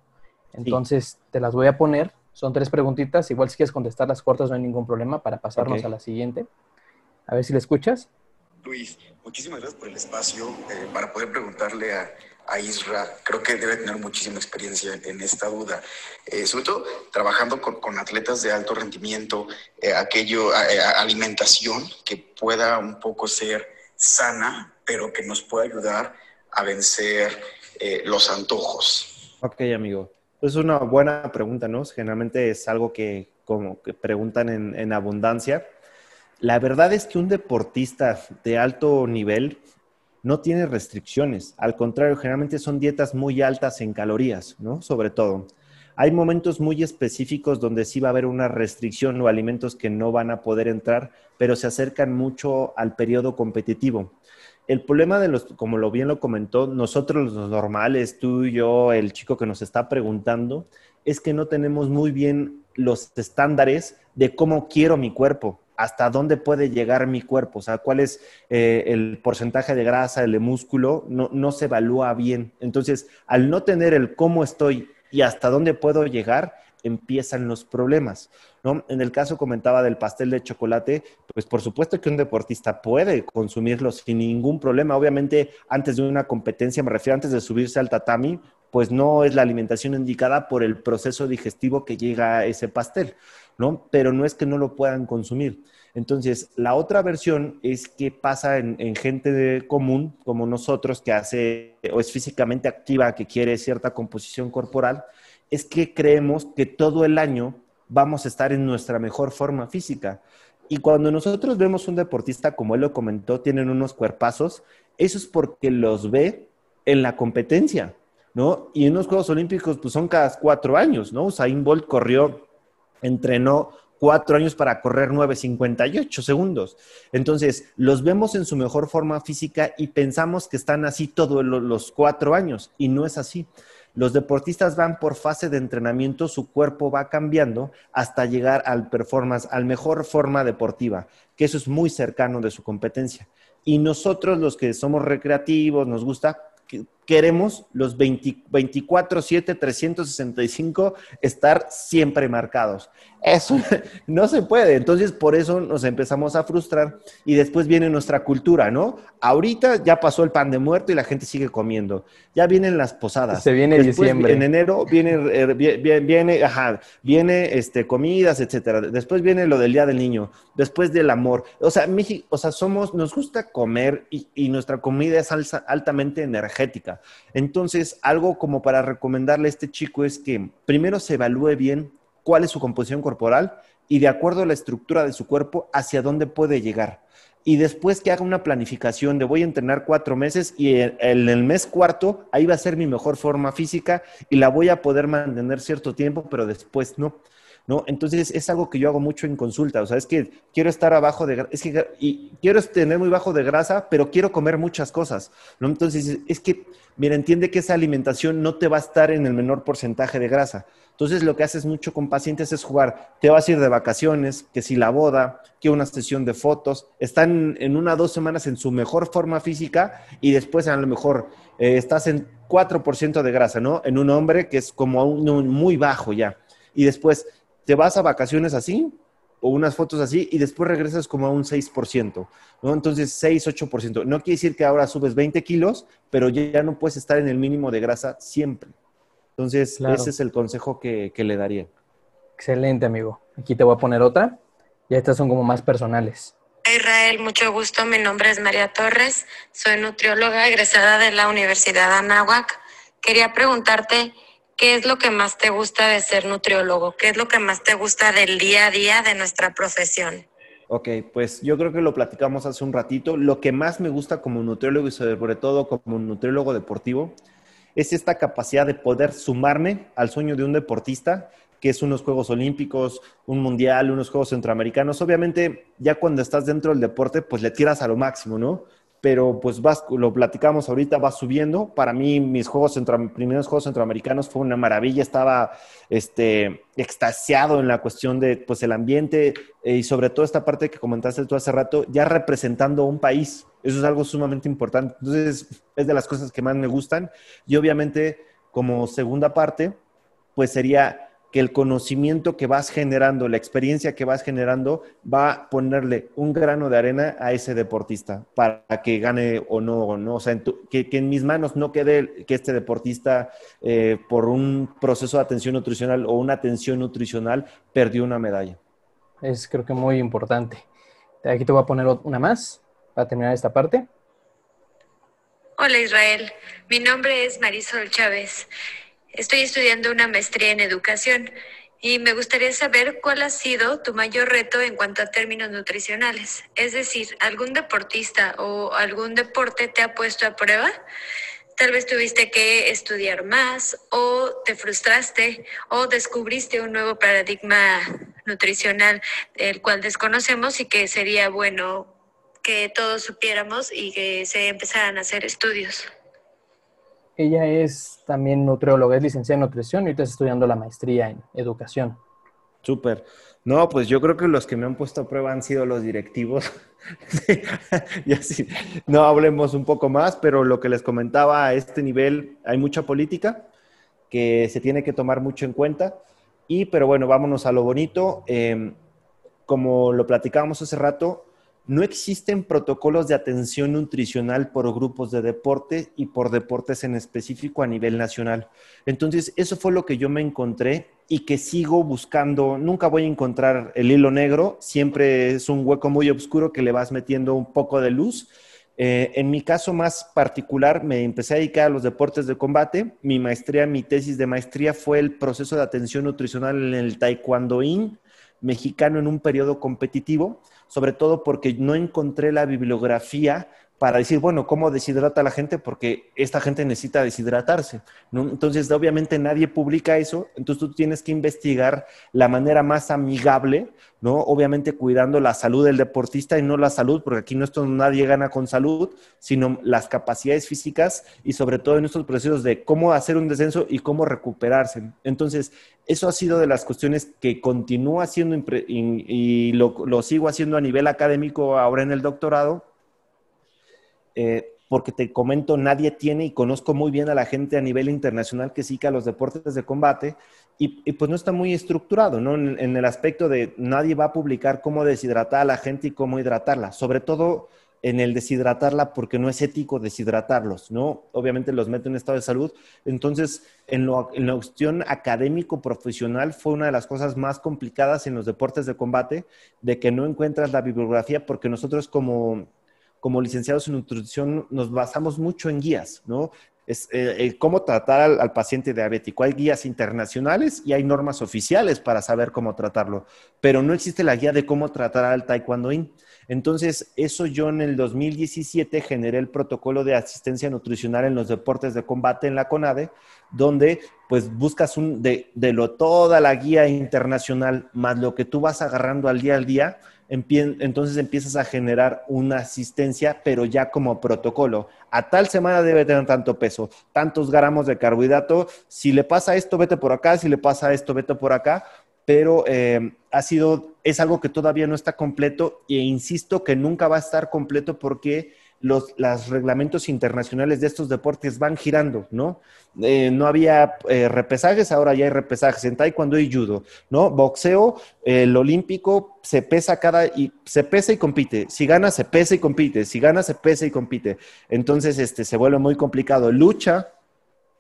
Entonces, te las voy a poner. Son tres preguntitas. Igual si quieres contestar las cortas no hay ningún problema para pasarnos a la siguiente. A ver si le escuchas. Luis, muchísimas gracias por el espacio eh, para poder preguntarle a, a, Isra. Creo que debe tener muchísima experiencia en, esta duda, eh, sobre todo trabajando con, con, atletas de alto rendimiento, eh, aquello, alimentación que pueda un poco ser sana, pero que nos pueda ayudar a vencer los antojos. Ok, amigo. Es una buena pregunta, ¿no? Generalmente es algo que como que preguntan en, en abundancia. La verdad es que un deportista de alto nivel no tiene restricciones. Al contrario, generalmente son dietas muy altas en calorías, ¿no? Sobre todo. Hay momentos muy específicos donde sí va a haber una restricción o alimentos que no van a poder entrar, pero se acercan mucho al periodo competitivo. El problema de los, como lo bien lo comentó, nosotros los normales, tú y yo, el chico que nos está preguntando, es que no tenemos muy bien los estándares de cómo quiero mi cuerpo hasta dónde puede llegar mi cuerpo, o sea, cuál es eh, el porcentaje de grasa, el de músculo, no, no se evalúa bien. Entonces, al no tener el cómo estoy y hasta dónde puedo llegar, empiezan los problemas. ¿no? En el caso comentaba del pastel de chocolate, pues por supuesto que un deportista puede consumirlo sin ningún problema. Obviamente, antes de una competencia, me refiero antes de subirse al tatami, pues no es la alimentación indicada por el proceso digestivo que llega a ese pastel. ¿no? Pero no es que no lo puedan consumir. Entonces, la otra versión es que pasa en, gente común, como nosotros, que hace o es físicamente activa, que quiere cierta composición corporal, es que creemos que todo el año vamos a estar en nuestra mejor forma física. Y cuando nosotros vemos un deportista, como él lo comentó, tienen unos cuerpazos, eso es porque los ve en la competencia, ¿no? Y en los Juegos Olímpicos, pues son cada cuatro años, ¿no? Usain Bolt corrió entrenó cuatro años para correr 9.58 segundos. Entonces, los vemos en su mejor forma física y pensamos que están así todos los cuatro años y no es así. Los deportistas van por fase de entrenamiento, su cuerpo va cambiando hasta llegar al performance, al mejor forma deportiva, que eso es muy cercano de su competencia. Y nosotros los que somos recreativos, nos gusta, queremos los 24, 7, 365 estar siempre marcados. Eso no se puede. Entonces, por eso nos empezamos a frustrar y después viene nuestra cultura, ¿no? Ahorita ya pasó el pan de muerto y la gente sigue comiendo. Ya vienen las posadas. Se viene diciembre. En enero viene, er, viene, ajá, viene este, comidas, etcétera. Después viene lo del Día del Niño. Después del amor. O sea, México, o sea, somos, nos gusta comer y, y nuestra comida es altamente energética. Entonces, algo como para recomendarle a este chico es que primero se evalúe bien cuál es su composición corporal y de acuerdo a la estructura de su cuerpo, hacia dónde puede llegar. Y después que haga una planificación de voy a entrenar cuatro meses y en el mes cuarto ahí va a ser mi mejor forma física y la voy a poder mantener cierto tiempo, pero después no. ¿No? Entonces es algo que yo hago mucho en consulta, o sea, es que quiero estar abajo de, es que, y quiero tener muy bajo de grasa, pero quiero comer muchas cosas. Entonces es que, mira, entiende que esa alimentación no te va a estar en el menor porcentaje de grasa. Entonces lo que haces mucho con pacientes es jugar, te vas a ir de vacaciones, que si la boda, que una sesión de fotos, están en una o dos semanas en su mejor forma física y después a lo mejor eh, estás en 4% de grasa, ¿no? En un hombre que es como un, muy bajo ya. Y después te vas a vacaciones así o unas fotos así y después regresas como a un 6%, ¿no? Entonces 6, 8%. No quiere decir que ahora subes 20 kilos, pero ya no puedes estar en el mínimo de grasa siempre. Entonces, ese es el consejo que, que, le daría. Excelente, amigo. Aquí te voy a poner otra. Ya estas son como más personales. Israel, mucho gusto. Mi nombre es María Torres. Soy nutrióloga egresada de la Universidad de Anáhuac. Quería preguntarte ¿qué es lo que más te gusta de ser nutriólogo? ¿Qué es lo que más te gusta del día a día de nuestra profesión? Ok, pues yo creo que lo platicamos hace un ratito. Lo que más me gusta como nutriólogo y sobre todo como nutriólogo deportivo es esta capacidad de poder sumarme al sueño de un deportista, que es unos Juegos Olímpicos, un Mundial, unos Juegos Centroamericanos. Obviamente, ya cuando estás dentro del deporte, pues le tiras a lo máximo, ¿no? Pero pues vas, lo platicamos ahorita, va subiendo. Para mí, mis juegos primeros juegos centroamericanos fue una maravilla, estaba este, extasiado en la cuestión de pues, el ambiente eh, y sobre todo esta parte que comentaste tú hace rato, ya representando un país. Eso es algo sumamente importante. Entonces, es de las cosas que más me gustan. Y obviamente, como segunda parte, pues sería que el conocimiento que vas generando, la experiencia que vas generando, va a ponerle un grano de arena a ese deportista para que gane o no, o no. O sea, que, en mis manos no quede que este deportista, eh, por un proceso de atención nutricional o una atención nutricional, perdió una medalla. Es creo que muy importante. Aquí te voy a poner una más para terminar esta parte. Hola Israel, mi nombre es Marisol Chávez. Estoy estudiando una maestría en educación y me gustaría saber cuál ha sido tu mayor reto en cuanto a términos nutricionales. Es decir, ¿algún deportista o algún deporte te ha puesto a prueba? Tal vez tuviste que estudiar más o te frustraste o descubriste un nuevo paradigma nutricional el cual desconocemos y que sería bueno que todos supiéramos y que se empezaran a hacer estudios. Ella es también nutrióloga, es licenciada en nutrición y está estudiando la maestría en educación. Súper. No, pues yo creo que los que me han puesto a prueba han sido los directivos. y así, no hablemos un poco más, pero lo que les comentaba a este nivel, hay mucha política que se tiene que tomar mucho en cuenta. Y, pero bueno, vámonos a lo bonito. Em, como lo platicábamos hace rato, no existen protocolos de atención nutricional por grupos de deporte y por deportes en específico a nivel nacional. Entonces, eso fue lo que yo me encontré y que sigo buscando. Nunca voy a encontrar el hilo negro, siempre es un hueco muy oscuro que le vas metiendo un poco de luz. Eh, en mi caso más particular, me empecé a dedicar a los deportes de combate. Mi maestría, mi tesis de maestría fue el proceso de atención nutricional en el taekwondoín mexicano en un periodo competitivo sobre todo porque no encontré la bibliografía para decir, bueno, ¿cómo deshidrata la gente? Porque esta gente necesita deshidratarse. Entonces, obviamente nadie publica eso, entonces tú tienes que investigar la manera más amigable, ¿no? Obviamente cuidando la salud del deportista y no la salud, porque aquí no esto nadie gana con salud, sino las capacidades físicas y sobre todo en estos procesos de cómo hacer un descenso y cómo recuperarse. Entonces, eso ha sido de las cuestiones que continúo haciendo y, lo sigo haciendo a nivel académico ahora en el doctorado. Eh, porque te comento, nadie tiene y conozco muy bien a la gente a nivel internacional que sí que a los deportes de combate y, pues no está muy estructurado, ¿no? En, en, el aspecto de nadie va a publicar cómo deshidratar a la gente y cómo hidratarla, sobre todo en el deshidratarla porque no es ético deshidratarlos, ¿no? Obviamente los mete en estado de salud. Entonces, en, en la cuestión académico-profesional fue una de las cosas más complicadas en los deportes de combate, de que no encuentras la bibliografía porque nosotros como, como licenciados en nutrición nos basamos mucho en guías, ¿no? Es eh, cómo tratar al, al, paciente diabético. Hay guías internacionales y hay normas oficiales para saber cómo tratarlo, pero no existe la guía de cómo tratar al taekwondoín. Entonces, eso yo en el 2017 generé el protocolo de asistencia nutricional en los deportes de combate en la CONADE, donde pues buscas un, de, de lo toda la guía internacional más lo que tú vas agarrando al día al día, entonces empiezas a generar una asistencia, pero ya como protocolo. A tal semana debe tener tanto peso, tantos gramos de carbohidrato. Si le pasa esto, vete por acá. Si le pasa esto, vete por acá pero eh, ha sido, es algo que todavía no está completo e insisto que nunca va a estar completo porque los reglamentos internacionales de estos deportes van girando, ¿no? Eh, no había eh, repesajes, ahora ya hay repesajes en taekwondo y judo, ¿no? Boxeo, el olímpico se pesa cada y se pesa y compite. Si gana se pesa y compite, si gana se pesa y compite. Entonces, este se vuelve muy complicado. Lucha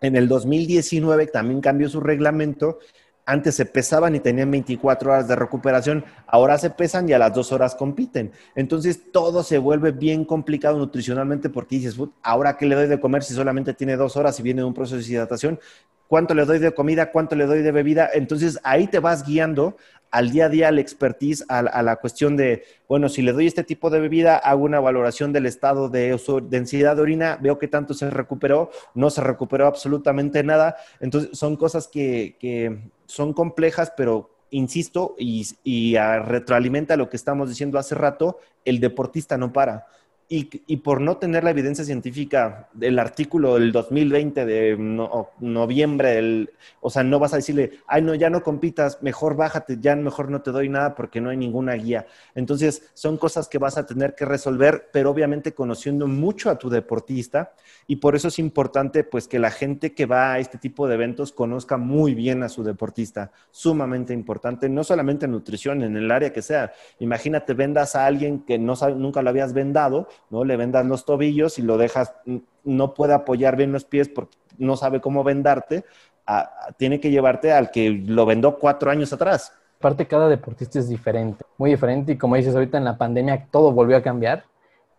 en el 2019 también cambió su reglamento antes se pesaban y tenían 24 horas de recuperación, ahora se pesan y a las dos horas compiten. Entonces todo se vuelve bien complicado nutricionalmente porque dices, ahora qué le doy de comer si solamente tiene dos horas y viene de un proceso de hidratación, cuánto le doy de comida, cuánto le doy de bebida. Entonces ahí te vas guiando al día a día, al expertise, a, la cuestión de, bueno, si le doy este tipo de bebida, hago una valoración del estado de densidad de orina, veo que tanto se recuperó, no se recuperó absolutamente nada. Entonces son cosas que, que son complejas, pero insisto, y, y retroalimenta lo que estamos diciendo hace rato, el deportista no para. Y, por no tener la evidencia científica del artículo del 2020 de noviembre, o sea, no vas a decirle, ay, no, ya no compitas, mejor bájate, ya mejor no te doy nada porque no hay ninguna guía. Entonces, son cosas que vas a tener que resolver, pero obviamente conociendo mucho a tu deportista y por eso es importante, pues, que la gente que va a este tipo de eventos conozca muy bien a su deportista, sumamente importante, no solamente en nutrición, en el área que sea. Imagínate, vendas a alguien que no nunca lo habías vendado, ¿no? Le vendas los tobillos y lo dejas, no puede apoyar bien los pies porque no sabe cómo vendarte, tiene que llevarte al que lo vendó cuatro años atrás. Aparte, cada deportista es diferente, muy diferente, y como dices ahorita en la pandemia, todo volvió a cambiar,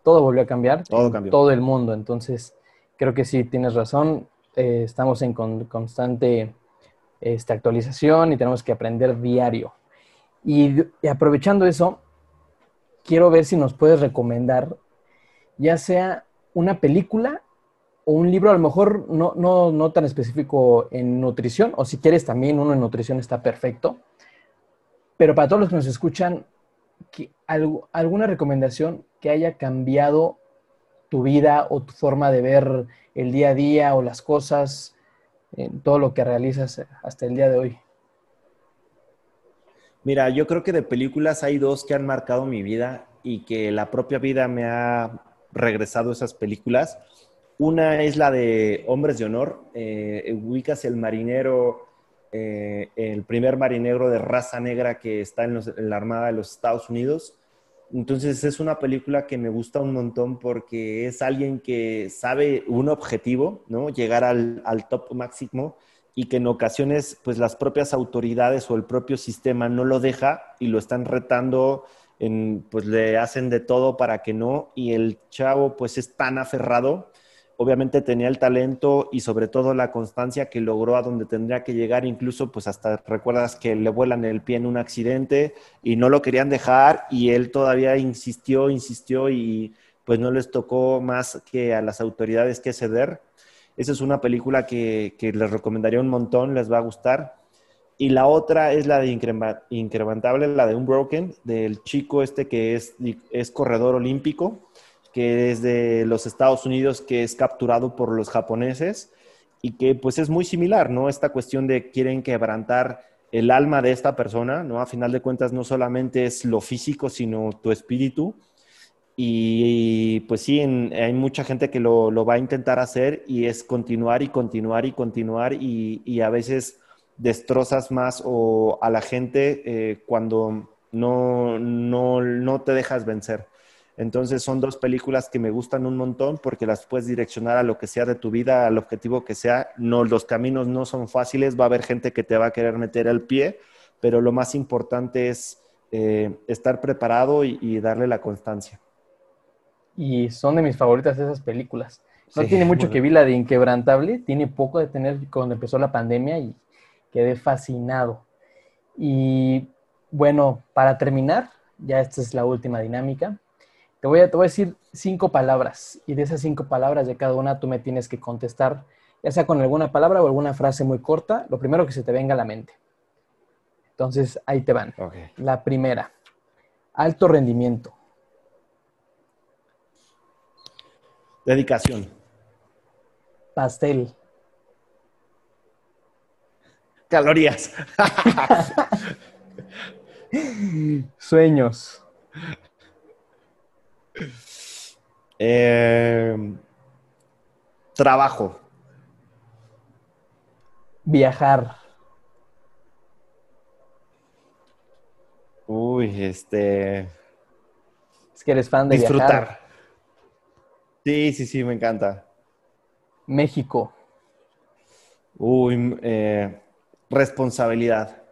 todo volvió a cambiar, todo cambió. todo el mundo, entonces creo que sí, tienes razón, eh, estamos en constante este, actualización y tenemos que aprender diario. y aprovechando eso, quiero ver si nos puedes recomendar ya sea una película o un libro, a lo mejor no, no, no tan específico en nutrición, o si quieres también uno en nutrición está perfecto. Pero para todos los que nos escuchan, ¿alguna recomendación que haya cambiado tu vida o tu forma de ver el día a día o las cosas, en todo lo que realizas hasta el día de hoy? Mira, yo creo que de películas hay dos que han marcado mi vida y que la propia vida me ha regresado esas películas. Una es la de Hombres de Honor. Eh, ubicas el marinero, eh, el primer marinero de raza negra que está en, la Armada de los Estados Unidos. Entonces es una película que me gusta un montón porque es alguien que sabe un objetivo, ¿no? Llegar al, al top máximo y que en ocasiones pues las propias autoridades o el propio sistema no lo deja y lo están retando pues le hacen de todo para que no, y el chavo pues es tan aferrado, obviamente tenía el talento y sobre todo la constancia que logró a donde tendría que llegar, incluso pues hasta recuerdas que le vuelan el pie en un accidente y no lo querían dejar y él todavía insistió, insistió y pues no les tocó más que a las autoridades que ceder. Esa es una película que, que les recomendaría un montón, les va a gustar. Y la otra es la de incrementable, la de Unbroken, del chico este que es, es corredor olímpico, que es de los Estados Unidos, que es capturado por los japoneses y que pues es muy similar, ¿no? Esta cuestión de quieren quebrantar el alma de esta persona, ¿no? A final de cuentas no solamente es lo físico, sino tu espíritu. Y, pues sí, hay mucha gente que lo, va a intentar hacer y es continuar y continuar y continuar y, a veces destrozas más o a la gente eh, cuando no, no, no te dejas vencer. Entonces son dos películas que me gustan un montón porque las puedes direccionar a lo que sea de tu vida, al objetivo que sea. No, los caminos no son fáciles, va a haber gente que te va a querer meter el pie, pero lo más importante es eh, estar preparado y, darle la constancia. Y son de mis favoritas esas películas. No tiene mucho que ver la de Inquebrantable, tiene poco de tener cuando empezó la pandemia y quedé fascinado. Y bueno, para terminar, ya esta es la última dinámica. Te voy, a, te voy a decir cinco palabras y de esas cinco palabras de cada una tú me tienes que contestar, ya sea con alguna palabra o alguna frase muy corta, lo primero que se te venga a la mente. Entonces, ahí te van. La primera, alto rendimiento. Dedicación. Pastel. Calorías. Sueños. Eh, trabajo. Viajar. Uy, este. Es que eres fan de disfrutar. Sí, sí, sí, me encanta. México. Uy, eh, responsabilidad.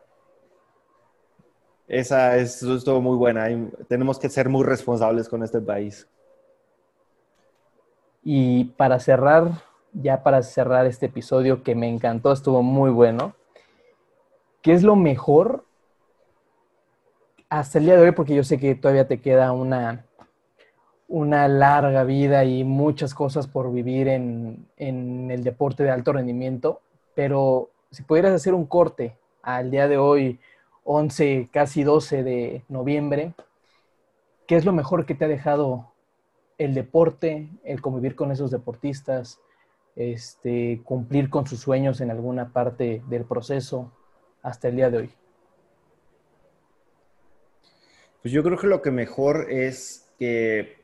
Esa es, todo muy buena. tenemos que ser muy responsables con este país. Y para cerrar, ya para cerrar este episodio que me encantó, estuvo muy bueno. ¿Qué es lo mejor hasta el día de hoy, porque yo sé que todavía te queda una, una larga vida y muchas cosas por vivir en, el deporte de alto rendimiento, pero si pudieras hacer un corte al día de hoy, 11, casi 12 de noviembre, ¿qué es lo mejor que te ha dejado el deporte, el convivir con esos deportistas, este, cumplir con sus sueños en alguna parte del proceso hasta el día de hoy? Pues yo creo que lo que mejor es que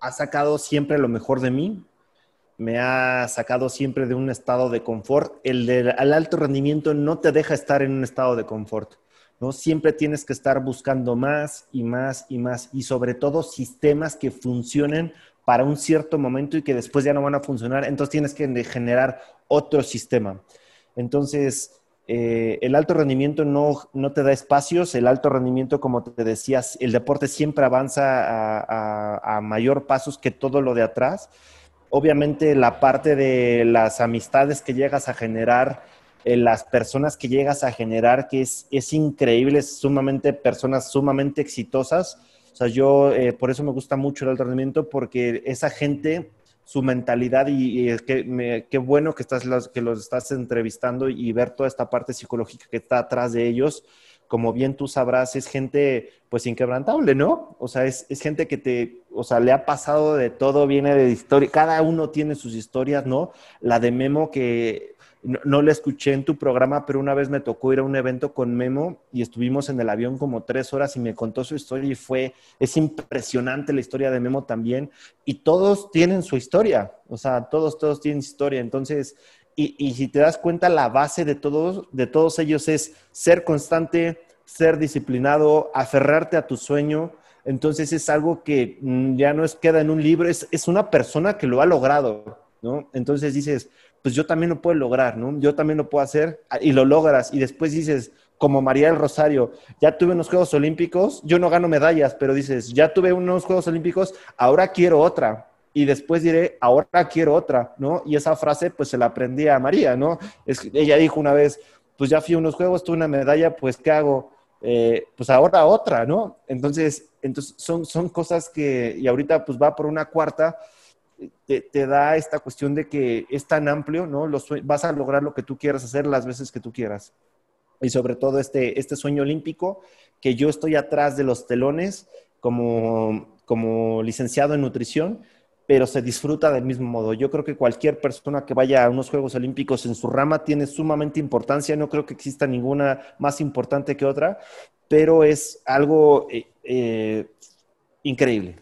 ha sacado siempre lo mejor de mí, me ha sacado siempre de un estado de confort. El alto rendimiento no te deja estar en un estado de confort, ¿no? Siempre tienes que estar buscando más y más y más y sobre todo sistemas que funcionen para un cierto momento y que después ya no van a funcionar, entonces tienes que generar otro sistema. Entonces, eh, el alto rendimiento no, no, te da espacios, el alto rendimiento, como te decías, el deporte siempre avanza a, mayor pasos que todo lo de atrás. Obviamente la parte de las amistades que llegas a generar, eh, las personas que llegas a generar, que es, es increíble, sumamente personas sumamente exitosas. O sea, yo eh, por eso me gusta mucho el alto rendimiento, porque esa gente su mentalidad y, y qué, qué bueno que, estás, que los estás entrevistando y ver toda esta parte psicológica que está atrás de ellos. Como bien tú sabrás, es gente pues inquebrantable, ¿no? O sea, es, es gente que te, o sea, le ha pasado de todo, viene de historia, cada uno tiene sus historias, ¿no? La de Memo que no, la escuché en tu programa, pero una vez me tocó ir a un evento con Memo y estuvimos en el avión como tres horas y me contó su historia y fue, es impresionante la historia de Memo también. Y todos tienen su historia, o sea, todos, todos tienen historia. Entonces, y, si te das cuenta, la base de todos, de todos ellos es ser constante, ser disciplinado, aferrarte a tu sueño. Entonces es algo que mm, ya no es queda en un libro, es, es una persona que lo ha logrado, ¿no? Entonces dices, pues yo también lo puedo lograr, ¿no? Yo también lo puedo hacer y lo logras y después dices, como María del Rosario, ya tuve unos Juegos Olímpicos, yo no gano medallas, pero dices, ya tuve unos Juegos Olímpicos, ahora quiero otra. Y después diré, ahora quiero otra, ¿no? Y esa frase, pues se la aprendí a María, ¿no? Es, ella dijo una vez, pues ya fui a unos Juegos, tuve una medalla, pues ¿qué hago? Eh, pues ahora otra, ¿no? Entonces, entonces son, son cosas que, y ahorita pues va por una cuarta, te, da esta cuestión de que es tan amplio, ¿no? vas a lograr lo que tú quieras hacer las veces que tú quieras. Y sobre todo este, este sueño olímpico, que yo estoy atrás de los telones como, como licenciado en nutrición, pero se disfruta del mismo modo. Yo creo que cualquier persona que vaya a unos Juegos Olímpicos en su rama tiene sumamente importancia, no creo que exista ninguna más importante que otra, pero es algo eh, eh, increíble.